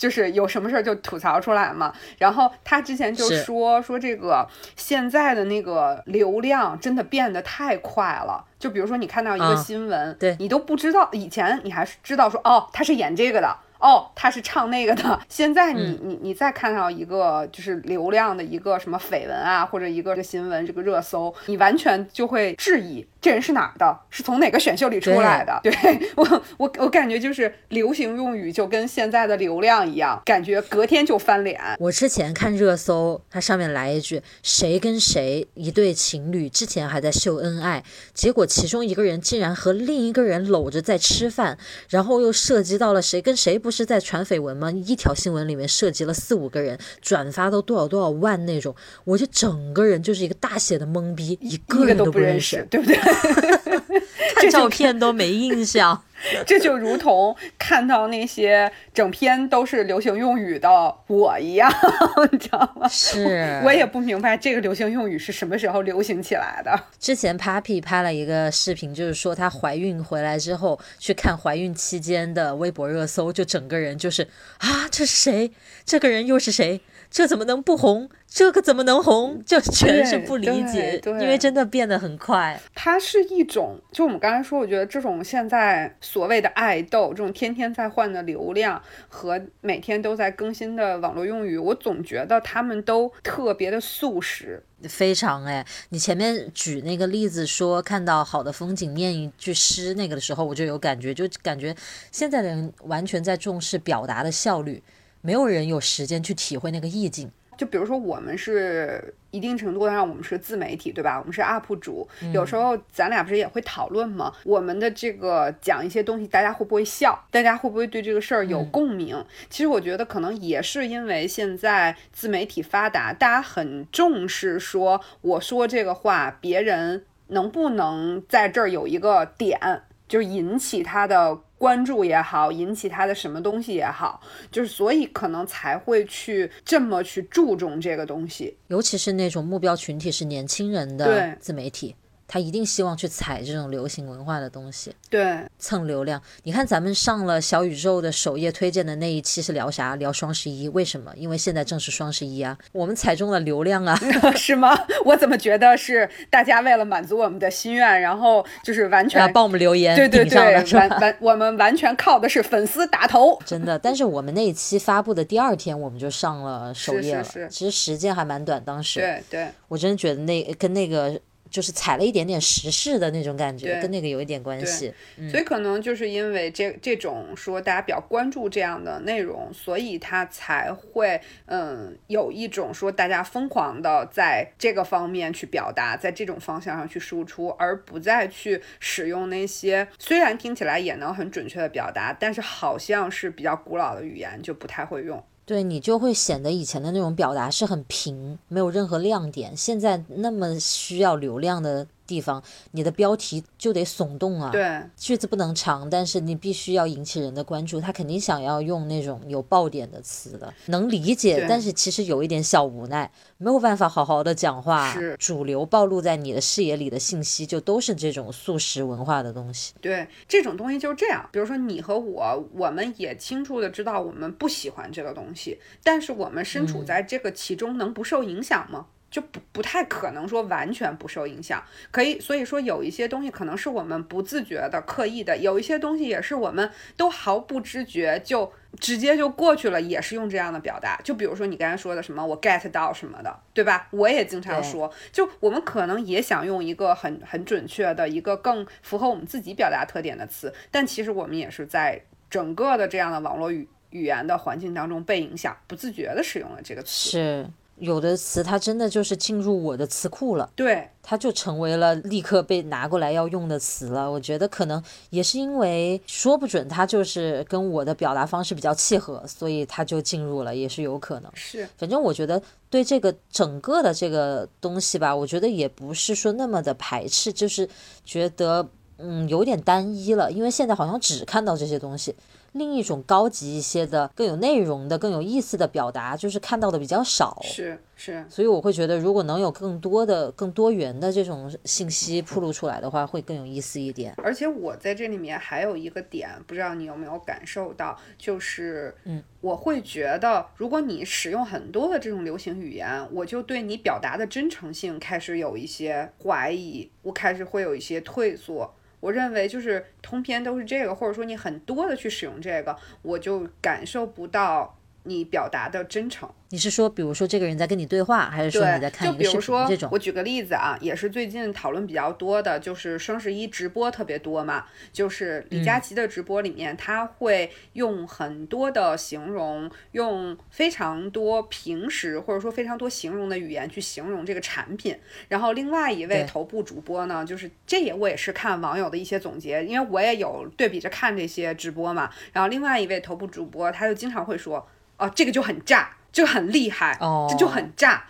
就是有什么事儿就吐槽出来嘛，然后他之前就说说这个现在的那个流量真的变得太快了，就比如说你看到一个新闻，对你都不知道，以前你还是知道说哦他是演这个的。哦，他是唱那个的。现在你你你再看到一个就是流量的一个什么绯闻啊，或者一个这新闻这个热搜，你完全就会质疑这人是哪儿的，是从哪个选秀里出来的？对 我我我感觉就是流行用语就跟现在的流量一样，感觉隔天就翻脸。我之前看热搜，它上面来一句谁跟谁一对情侣之前还在秀恩爱，结果其中一个人竟然和另一个人搂着在吃饭，然后又涉及到了谁跟谁不。不是在传绯闻吗？一条新闻里面涉及了四五个人，转发都多少多少万那种，我就整个人就是一个大写的懵逼，一个人都不认识，对不对？看照片都没印象。这就如同看到那些整篇都是流行用语的我一样，你知道吗？是我也不明白这个流行用语是什么时候流行起来的。之前 Papi 拍了一个视频，就是说她怀孕回来之后去看怀孕期间的微博热搜，就整个人就是啊，这是谁？这个人又是谁？这怎么能不红？这个怎么能红？就全是不理解，因为真的变得很快。它是一种，就我们刚才说，我觉得这种现在所谓的爱豆，这种天天在换的流量和每天都在更新的网络用语，我总觉得他们都特别的速食，非常哎。你前面举那个例子说看到好的风景念一句诗那个的时候，我就有感觉，就感觉现在的人完全在重视表达的效率。没有人有时间去体会那个意境。就比如说，我们是一定程度上，我们是自媒体，对吧？我们是 UP 主，有时候咱俩不是也会讨论吗？我们的这个讲一些东西，大家会不会笑？大家会不会对这个事儿有共鸣？其实我觉得可能也是因为现在自媒体发达，大家很重视说，我说这个话，别人能不能在这儿有一个点，就是引起他的。关注也好，引起他的什么东西也好，就是所以可能才会去这么去注重这个东西，尤其是那种目标群体是年轻人的自媒体。他一定希望去踩这种流行文化的东西，对，蹭流量。你看咱们上了小宇宙的首页推荐的那一期是聊啥？聊双十一？为什么？因为现在正是双十一啊，我们踩中了流量啊，是吗？我怎么觉得是大家为了满足我们的心愿，然后就是完全帮我们留言，对对对，完完我们完全靠的是粉丝打头，真的。但是我们那一期发布的第二天，我们就上了首页了，其实时间还蛮短，当时，对对，我真的觉得那跟那个。就是踩了一点点时事的那种感觉，跟那个有一点关系。所以可能就是因为这这种说大家比较关注这样的内容，所以他才会嗯有一种说大家疯狂的在这个方面去表达，在这种方向上去输出，而不再去使用那些虽然听起来也能很准确的表达，但是好像是比较古老的语言就不太会用。对你就会显得以前的那种表达是很平，没有任何亮点。现在那么需要流量的。地方，你的标题就得耸动啊，对，句子不能长，但是你必须要引起人的关注。他肯定想要用那种有爆点的词的，能理解，但是其实有一点小无奈，没有办法好好的讲话。是主流暴露在你的视野里的信息，就都是这种素食文化的东西。对，这种东西就是这样。比如说你和我，我们也清楚的知道我们不喜欢这个东西，但是我们身处在这个其中，能不受影响吗？就不不太可能说完全不受影响，可以，所以说有一些东西可能是我们不自觉的、刻意的，有一些东西也是我们都毫不知觉就直接就过去了，也是用这样的表达。就比如说你刚才说的什么我 get 到什么的，对吧？我也经常说，就我们可能也想用一个很很准确的一个更符合我们自己表达特点的词，但其实我们也是在整个的这样的网络语语言的环境当中被影响，不自觉的使用了这个词。是。有的词它真的就是进入我的词库了，对，它就成为了立刻被拿过来要用的词了。我觉得可能也是因为说不准它就是跟我的表达方式比较契合，所以它就进入了，也是有可能。是，反正我觉得对这个整个的这个东西吧，我觉得也不是说那么的排斥，就是觉得嗯有点单一了，因为现在好像只看到这些东西。另一种高级一些的、更有内容的、更有意思的表达，就是看到的比较少。是是，所以我会觉得，如果能有更多的、更多元的这种信息铺露出来的话，会更有意思一点。而且我在这里面还有一个点，不知道你有没有感受到，就是嗯，我会觉得，如果你使用很多的这种流行语言，我就对你表达的真诚性开始有一些怀疑，我开始会有一些退缩。我认为就是通篇都是这个，或者说你很多的去使用这个，我就感受不到你表达的真诚。你是说，比如说这个人在跟你对话，还是说你在看一个视频这种？我举个例子啊，也是最近讨论比较多的，就是双十一直播特别多嘛。就是李佳琦的直播里面，他会用很多的形容，用非常多平时或者说非常多形容的语言去形容这个产品。然后另外一位头部主播呢，就是这也我也是看网友的一些总结，因为我也有对比着看这些直播嘛。然后另外一位头部主播，他就经常会说，哦，这个就很炸。就很厉害，这就很炸，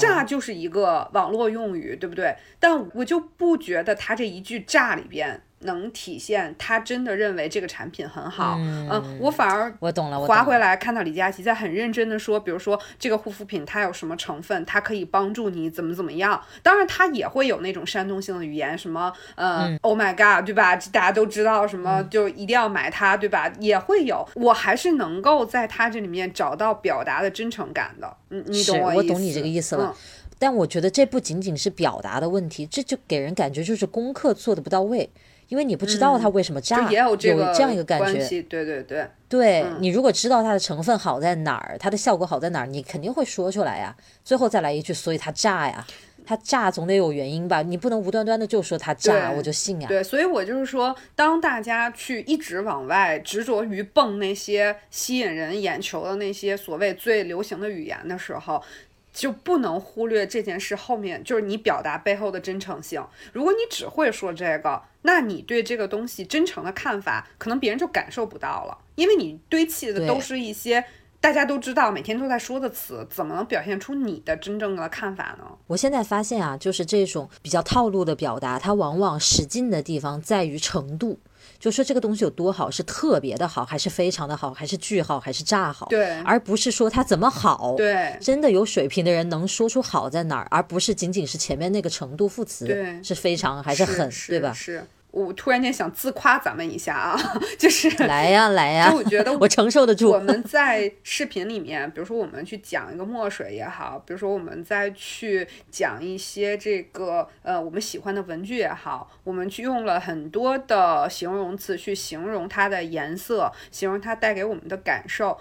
炸就是一个网络用语，对不对？但我就不觉得他这一句炸里边。能体现他真的认为这个产品很好，嗯，我反而我懂了，划回来看到李佳琦在很认真的说，比如说这个护肤品它有什么成分，它可以帮助你怎么怎么样。当然，他也会有那种煽动性的语言，什么呃，Oh my God，对吧？大家都知道什么就一定要买它，对吧？也会有，我还是能够在他这里面找到表达的真诚感的。嗯，你懂我懂你这个意思了。但我觉得这不仅仅是表达的问题，这就给人感觉就是功课做的不到位。因为你不知道它为什么炸，有这样一个感觉。对对对，对你如果知道它的成分好在哪儿，它的效果好在哪儿，你肯定会说出来呀。最后再来一句，所以它炸呀，它炸总得有原因吧？你不能无端端的就说它炸，我就信呀。对，所以我就是说，当大家去一直往外执着于蹦那些吸引人眼球的那些所谓最流行的语言的时候。就不能忽略这件事后面就是你表达背后的真诚性。如果你只会说这个，那你对这个东西真诚的看法，可能别人就感受不到了，因为你堆砌的都是一些大家都知道、每天都在说的词，怎么能表现出你的真正的看法呢？我现在发现啊，就是这种比较套路的表达，它往往使劲的地方在于程度。就说这个东西有多好，是特别的好，还是非常的好，还是巨好，还是炸好？对，而不是说它怎么好。对，真的有水平的人能说出好在哪儿，而不是仅仅是前面那个程度副词，对，是非常还是很，对吧？是。我突然间想自夸咱们一下啊，就是来 呀来呀，就我觉得我承受得住。我们在视频里面，比如说我们去讲一个墨水也好，比如说我们再去讲一些这个呃我们喜欢的文具也好，我们去用了很多的形容词去形容它的颜色，形容它带给我们的感受。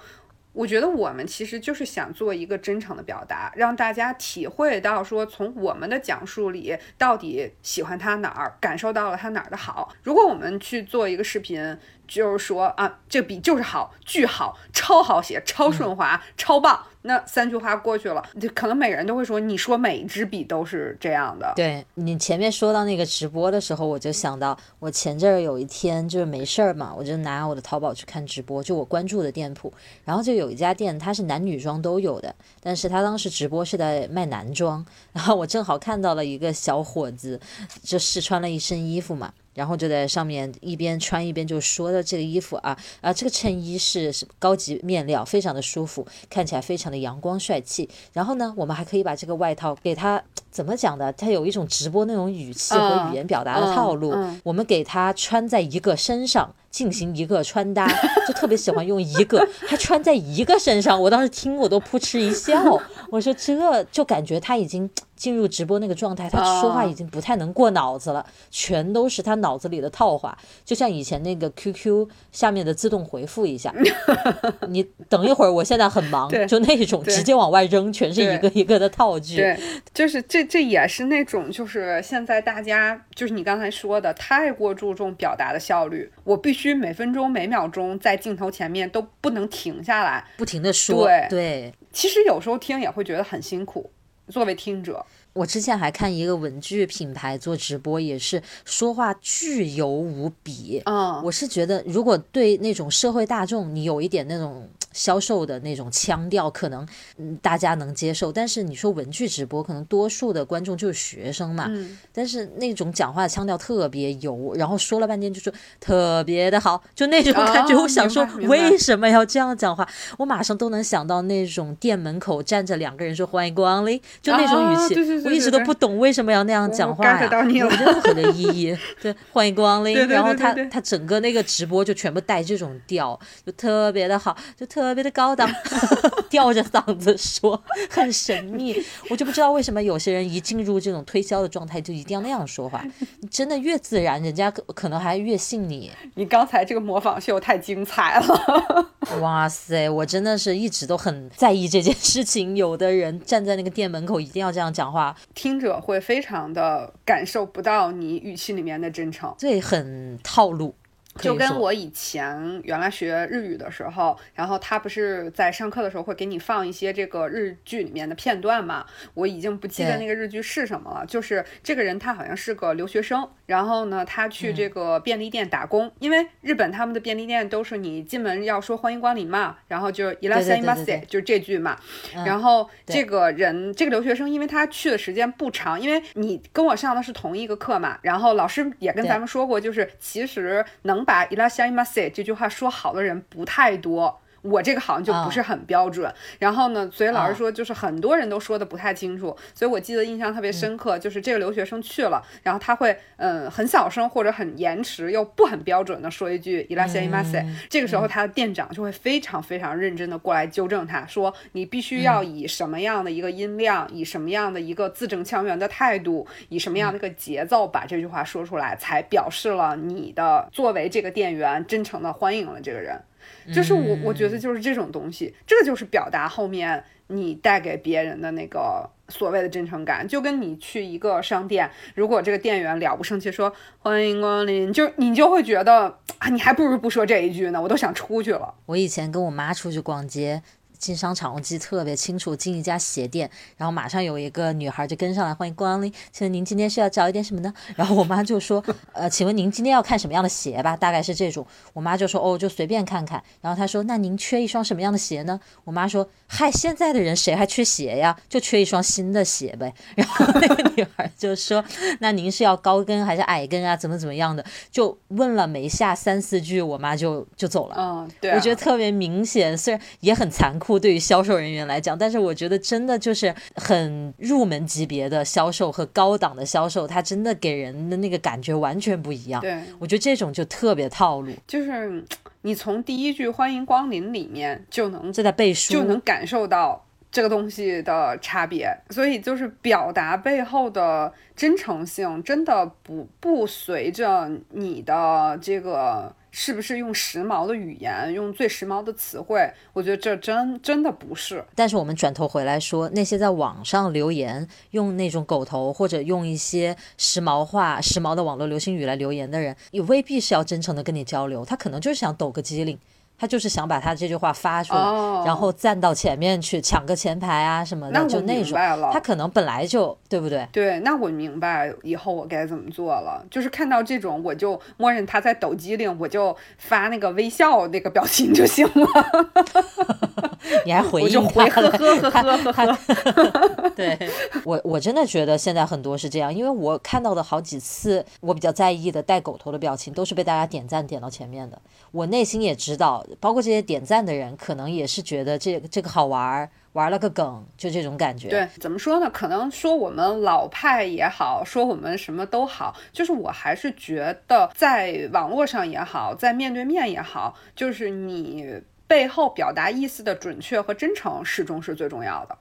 我觉得我们其实就是想做一个真诚的表达，让大家体会到说，从我们的讲述里到底喜欢他哪儿，感受到了他哪儿的好。如果我们去做一个视频。就是说啊，这笔就是好，巨好，超好写，超顺滑，超棒。那三句话过去了，就可能每个人都会说，你说每一支笔都是这样的。对你前面说到那个直播的时候，我就想到，我前阵儿有一天就是没事儿嘛，我就拿我的淘宝去看直播，就我关注的店铺，然后就有一家店，它是男女装都有的，但是他当时直播是在卖男装，然后我正好看到了一个小伙子，就试穿了一身衣服嘛。然后就在上面一边穿一边就说的这个衣服啊啊，这个衬衣是高级面料，非常的舒服，看起来非常的阳光帅气。然后呢，我们还可以把这个外套给他怎么讲的？他有一种直播那种语气和语言表达的套路，我们给他穿在一个身上。进行一个穿搭，就特别喜欢用一个，还穿在一个身上。我当时听我都扑哧一笑，我说这就感觉他已经进入直播那个状态，他说话已经不太能过脑子了，全都是他脑子里的套话，就像以前那个 QQ 下面的自动回复一下，你等一会儿，我现在很忙，就那种直接往外扔，全是一个一个的套句。对，就是这这也是那种就是现在大家就是你刚才说的太过注重表达的效率，我必须。需每分钟每秒钟在镜头前面都不能停下来，不停的说，对对，其实有时候听也会觉得很辛苦，作为听者。我之前还看一个文具品牌做直播，也是说话巨油无比。嗯，我是觉得，如果对那种社会大众，你有一点那种。销售的那种腔调可能嗯大家能接受，但是你说文具直播，可能多数的观众就是学生嘛。嗯。但是那种讲话的腔调特别油，然后说了半天就说特别的好，就那种感觉。我想说为什么要这样讲话？我马上都能想到那种店门口站着两个人说欢迎光临，就那种语气。我一直都不懂为什么要那样讲话呀，没有任何的意义。对，欢迎光临。然后他他整个那个直播就全部带这种调，就特别的好，就特。特别的高档，吊着嗓子说，很神秘。我就不知道为什么有些人一进入这种推销的状态，就一定要那样说话。你真的越自然，人家可可能还越信你。你刚才这个模仿秀太精彩了！哇塞，我真的是一直都很在意这件事情。有的人站在那个店门口，一定要这样讲话，听者会非常的感受不到你语气里面的真诚，对，很套路。就跟我以前原来学日语的时候，然后他不是在上课的时候会给你放一些这个日剧里面的片段嘛？我已经不记得那个日剧是什么了。就是这个人他好像是个留学生，然后呢他去这个便利店打工，因为日本他们的便利店都是你进门要说欢迎光临嘛，然后就伊拉西马塞就是这句嘛。然后这个人这个留学生，因为他去的时间不长，因为你跟我上的是同一个课嘛，然后老师也跟咱们说过，就是其实能。能把伊拉西马塞这句话说好的人不太多。我这个好像就不是很标准，然后呢，所以老师说就是很多人都说的不太清楚，所以我记得印象特别深刻，就是这个留学生去了，然后他会嗯很小声或者很延迟又不很标准的说一句伊拉西马塞，这个时候他的店长就会非常非常认真的过来纠正他说你必须要以什么样的一个音量，以什么样的一个字正腔圆的态度，以什么样的一个节奏把这句话说出来，才表示了你的作为这个店员真诚的欢迎了这个人。就是我，我觉得就是这种东西，这个就是表达后面你带给别人的那个所谓的真诚感。就跟你去一个商店，如果这个店员了不生气说欢迎光临，就你就会觉得啊，你还不如不说这一句呢，我都想出去了。我以前跟我妈出去逛街。进商场，我记得特别清楚。进一家鞋店，然后马上有一个女孩就跟上来，欢迎光临。请问您今天是要找一点什么呢？然后我妈就说，呃，请问您今天要看什么样的鞋吧？大概是这种。我妈就说，哦，就随便看看。然后她说，那您缺一双什么样的鞋呢？我妈说，嗨，现在的人谁还缺鞋呀？就缺一双新的鞋呗。然后那个女孩就说，那您是要高跟还是矮跟啊？怎么怎么样的？就问了没下三四句，我妈就就走了。嗯，对，我觉得特别明显，虽然也很残酷。对于销售人员来讲，但是我觉得真的就是很入门级别的销售和高档的销售，它真的给人的那个感觉完全不一样。对，我觉得这种就特别套路，就是你从第一句“欢迎光临”里面就能就在背书，就能感受到这个东西的差别。所以就是表达背后的真诚性，真的不不随着你的这个。是不是用时髦的语言，用最时髦的词汇？我觉得这真真的不是。但是我们转头回来说，那些在网上留言，用那种狗头或者用一些时髦话、时髦的网络流行语来留言的人，也未必是要真诚的跟你交流，他可能就是想抖个机灵。他就是想把他这句话发出来，然后站到前面去抢个前排啊什么的，就那种。他可能本来就对不对？对，那我明白以后我该怎么做了。就是看到这种，我就默认他在抖机灵，我就发那个微笑那个表情就行了。你还回应他？呵呵呵呵呵。对我，我真的觉得现在很多是这样，因为我看到的好几次，我比较在意的带狗头的表情，都是被大家点赞点到前面的。我内心也知道。包括这些点赞的人，可能也是觉得这这个好玩儿，玩了个梗，就这种感觉。对，怎么说呢？可能说我们老派也好，说我们什么都好，就是我还是觉得，在网络上也好，在面对面也好，就是你背后表达意思的准确和真诚，始终是最重要的。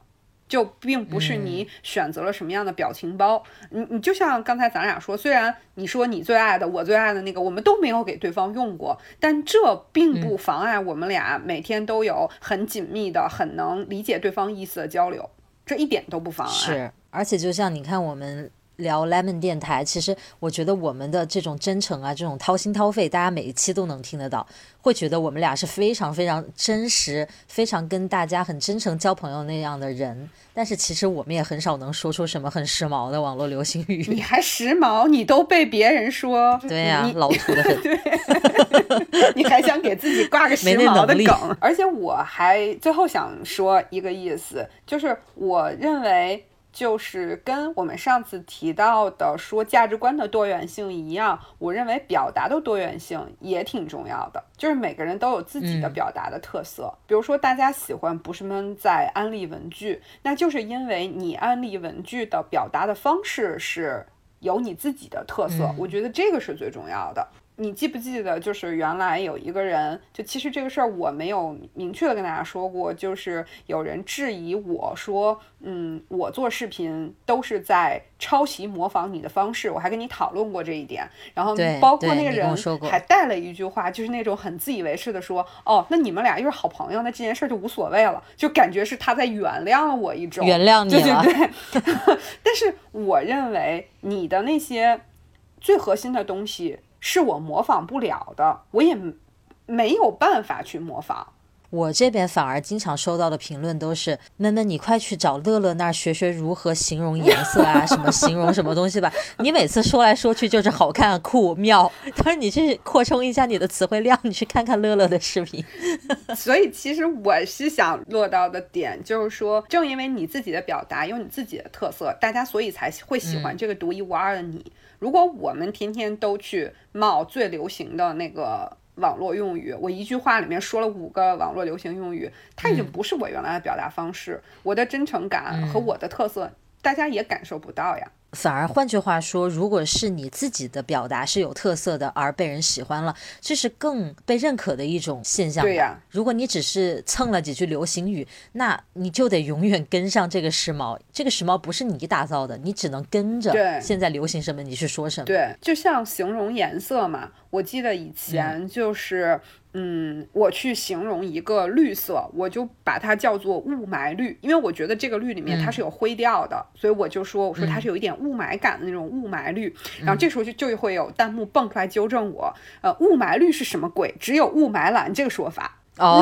就并不是你选择了什么样的表情包，你你就像刚才咱俩说，虽然你说你最爱的，我最爱的那个，我们都没有给对方用过，但这并不妨碍我们俩每天都有很紧密的、很能理解对方意思的交流，这一点都不妨碍。是，而且就像你看我们。聊 Lemon 电台，其实我觉得我们的这种真诚啊，这种掏心掏肺，大家每一期都能听得到，会觉得我们俩是非常非常真实、非常跟大家很真诚交朋友那样的人。但是其实我们也很少能说出什么很时髦的网络流行语。你还时髦？你都被别人说。对呀，老土的很。对，你还想给自己挂个时髦的梗？而且我还最后想说一个意思，就是我认为。就是跟我们上次提到的说价值观的多元性一样，我认为表达的多元性也挺重要的。就是每个人都有自己的表达的特色。比如说，大家喜欢不是们在安利文具，那就是因为你安利文具的表达的方式是有你自己的特色。我觉得这个是最重要的。你记不记得，就是原来有一个人，就其实这个事儿我没有明确的跟大家说过，就是有人质疑我说，嗯，我做视频都是在抄袭模仿你的方式，我还跟你讨论过这一点，然后包括那个人还带了一句话，就是那种很自以为是的说，哦，那你们俩又是好朋友，那这件事就无所谓了，就感觉是他在原谅了我一种原谅你了，对对对。但是我认为你的那些最核心的东西。是我模仿不了的，我也没有办法去模仿。我这边反而经常收到的评论都是：那那你快去找乐乐那儿学学如何形容颜色啊，什么形容什么东西吧。你每次说来说去就是好看、酷、妙。他说你去扩充一下你的词汇量，你去看看乐乐的视频。所以其实我是想落到的点就是说，正因为你自己的表达有你自己的特色，大家所以才会喜欢这个独一无二的你。如果我们天天都去冒最流行的那个网络用语，我一句话里面说了五个网络流行用语，它已经不是我原来的表达方式，我的真诚感和我的特色，大家也感受不到呀。反而换句话说，如果是你自己的表达是有特色的，而被人喜欢了，这是更被认可的一种现象。对呀，如果你只是蹭了几句流行语，那你就得永远跟上这个时髦。这个时髦不是你打造的，你只能跟着现在流行什么你去说什么。对，就像形容颜色嘛，我记得以前就是。嗯，我去形容一个绿色，我就把它叫做雾霾绿，因为我觉得这个绿里面它是有灰调的，所以我就说，我说它是有一点雾霾感的那种雾霾绿。然后这时候就就会有弹幕蹦出来纠正我，呃，雾霾绿是什么鬼？只有雾霾蓝这个说法。哦，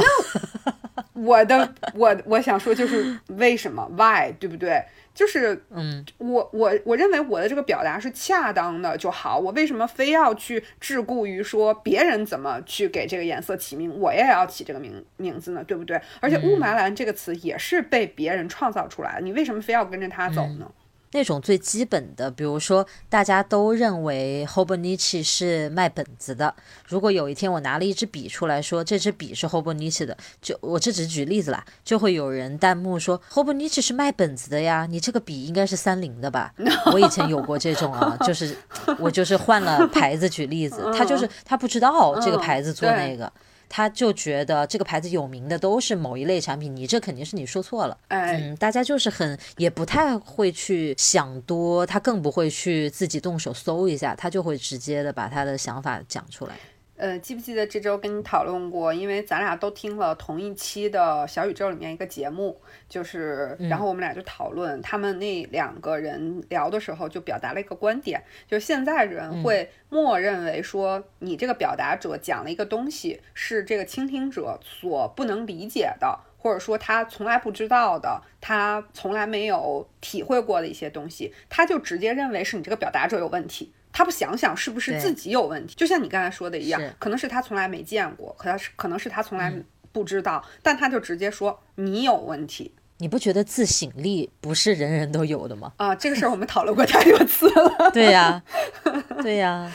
我的我我想说就是为什么？Why？对不对？就是，嗯，我我我认为我的这个表达是恰当的就好。我为什么非要去桎梏于说别人怎么去给这个颜色起名，我也要起这个名名字呢？对不对？而且雾霾蓝这个词也是被别人创造出来的，你为什么非要跟着他走呢？那种最基本的，比如说大家都认为 Hobonichi 是卖本子的。如果有一天我拿了一支笔出来说这支笔是 Hobonichi 的，就我这只举例子啦，就会有人弹幕说 Hobonichi 是卖本子的呀，你这个笔应该是三菱的吧？我以前有过这种啊，就是我就是换了牌子举例子，他就是他不知道这个牌子做那个。他就觉得这个牌子有名的都是某一类产品，你这肯定是你说错了。嗯，大家就是很也不太会去想多，他更不会去自己动手搜一下，他就会直接的把他的想法讲出来。呃，记不记得这周跟你讨论过？因为咱俩都听了同一期的小宇宙里面一个节目，就是，然后我们俩就讨论他们那两个人聊的时候，就表达了一个观点，就现在人会默认为说，你这个表达者讲了一个东西是这个倾听者所不能理解的，或者说他从来不知道的，他从来没有体会过的一些东西，他就直接认为是你这个表达者有问题。他不想想是不是自己有问题，就像你刚才说的一样，可能是他从来没见过，可能是可能是他从来不知道，但他就直接说你有问题。你不觉得自省力不是人人都有的吗？啊，这个事儿我们讨论过太多次了。对呀，对呀，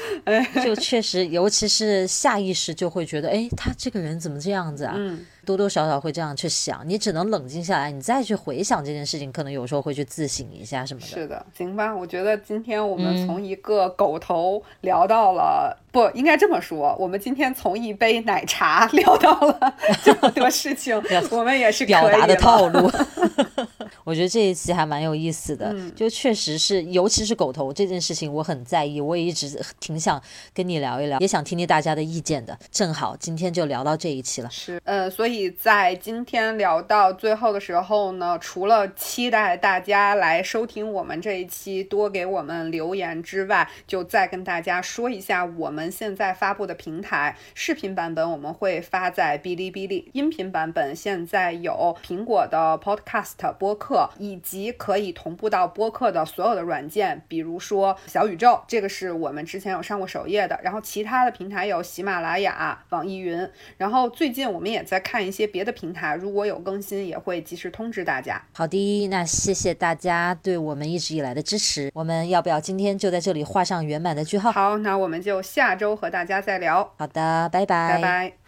就确实，尤其是下意识就会觉得，哎，他这个人怎么这样子啊？嗯。多多少少会这样去想，你只能冷静下来，你再去回想这件事情，可能有时候会去自省一下什么的。是的，行吧，我觉得今天我们从一个狗头聊到了，不应该这么说，我们今天从一杯奶茶 聊到了这么多事情，我们也是表达的套路。我觉得这一期还蛮有意思的，嗯就确实是，尤其是狗头这件事情，我很在意，我也一直挺想跟你聊一聊，也想听听大家的意见的。正好今天就聊到这一期了。是，呃，所以在今天聊到最后的时候呢，除了期待大家来收听我们这一期，多给我们留言之外，就再跟大家说一下我们现在发布的平台。视频版本我们会发在哔哩哔哩，音频版本现在有苹果的 Podcast 播客，以及可以同步到播客的所有的软件，比如说小宇宙，这个是我们之前有上过首页的。然后其他的平台有喜马拉雅、网易云。然后最近我们也在看一些别的平台，如果有更新也会及时通知大家。好的，那谢谢大家对我们一直以来的支持。我们要不要今天就在这里画上圆满的句号？好，那我们就下周和大家再聊，好的，拜拜，拜拜。